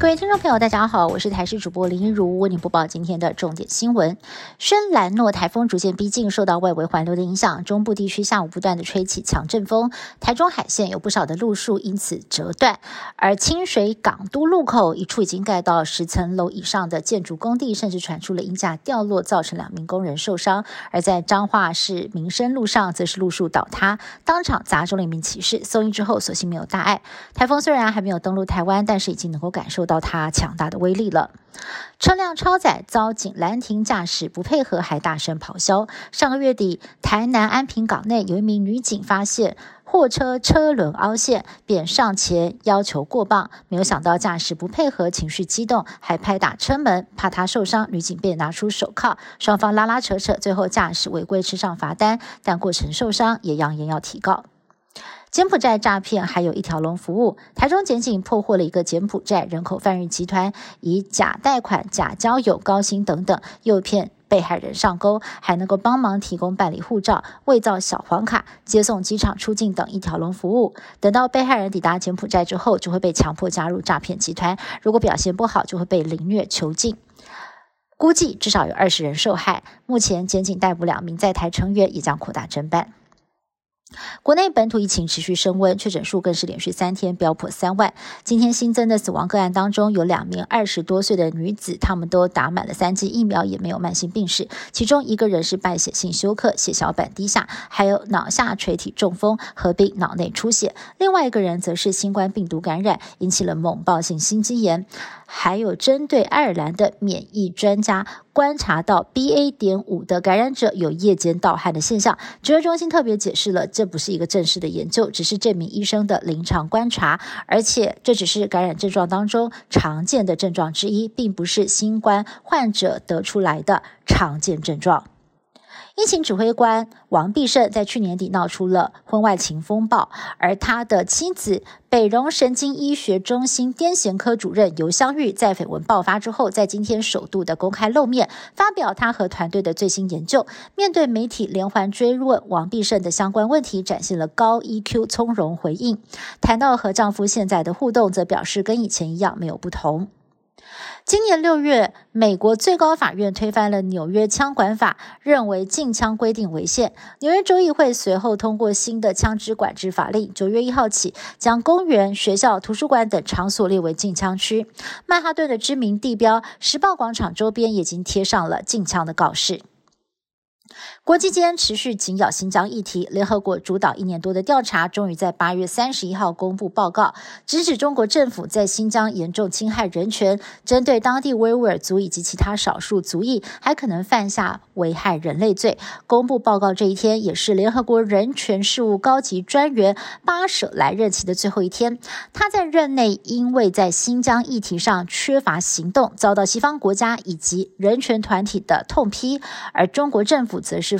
各位听众朋友，大家好，我是台视主播林一如，为您播报今天的重点新闻。深蓝诺台风逐渐逼近，受到外围环流的影响，中部地区下午不断的吹起强阵风，台中海线有不少的路树因此折断，而清水港都路口一处已经盖到十层楼以上的建筑工地，甚至传出了鹰架掉落，造成两名工人受伤。而在彰化市民生路上，则是路树倒塌，当场砸中了一名骑士，送医之后所幸没有大碍。台风虽然还没有登陆台湾，但是已经能够感受。到它强大的威力了，车辆超载遭警拦停驾驶不配合，还大声咆哮。上个月底，台南安平港内有一名女警发现货车车轮凹陷，便上前要求过磅，没有想到驾驶不配合，情绪激动，还拍打车门，怕他受伤，女警便拿出手铐，双方拉拉扯扯，最后驾驶违规吃上罚单，但过程受伤也扬言要提告。柬埔寨诈骗还有一条龙服务，台中检警破获了一个柬埔寨人口贩运集团，以假贷款、假交友、高薪等等诱骗被害人上钩，还能够帮忙提供办理护照、伪造小黄卡、接送机场出境等一条龙服务。等到被害人抵达柬埔寨之后，就会被强迫加入诈骗集团，如果表现不好，就会被凌虐囚禁。估计至少有二十人受害。目前检警逮捕两名在台成员，也将扩大侦办。国内本土疫情持续升温，确诊数更是连续三天飙破三万。今天新增的死亡个案当中，有两名二十多岁的女子，她们都打满了三剂疫苗，也没有慢性病史。其中一个人是败血性休克，血小板低下，还有脑下垂体中风合并脑内出血；另外一个人则是新冠病毒感染，引起了猛暴性心肌炎。还有针对爱尔兰的免疫专家观察到 BA. 点五的感染者有夜间盗汗的现象。指挥中心特别解释了，这不是一个正式的研究，只是这名医生的临床观察，而且这只是感染症状当中常见的症状之一，并不是新冠患者得出来的常见症状。疫情指挥官王必胜在去年底闹出了婚外情风暴，而他的妻子北荣神经医学中心癫痫科主任尤香玉在绯闻爆发之后，在今天首度的公开露面，发表他和团队的最新研究。面对媒体连环追问王必胜的相关问题，展现了高 EQ 从容回应。谈到和丈夫现在的互动，则表示跟以前一样，没有不同。今年六月，美国最高法院推翻了纽约枪管法，认为禁枪规定违宪。纽约州议会随后通过新的枪支管制法令，九月一号起将公园、学校、图书馆等场所列为禁枪区。曼哈顿的知名地标时报广场周边已经贴上了禁枪的告示。国际间持续紧咬新疆议题，联合国主导一年多的调查，终于在八月三十一号公布报告，直指中国政府在新疆严重侵害人权，针对当地维吾尔族以及其他少数族裔，还可能犯下危害人类罪。公布报告这一天，也是联合国人权事务高级专员巴舍莱任期的最后一天。他在任内因为在新疆议题上缺乏行动，遭到西方国家以及人权团体的痛批，而中国政府。则是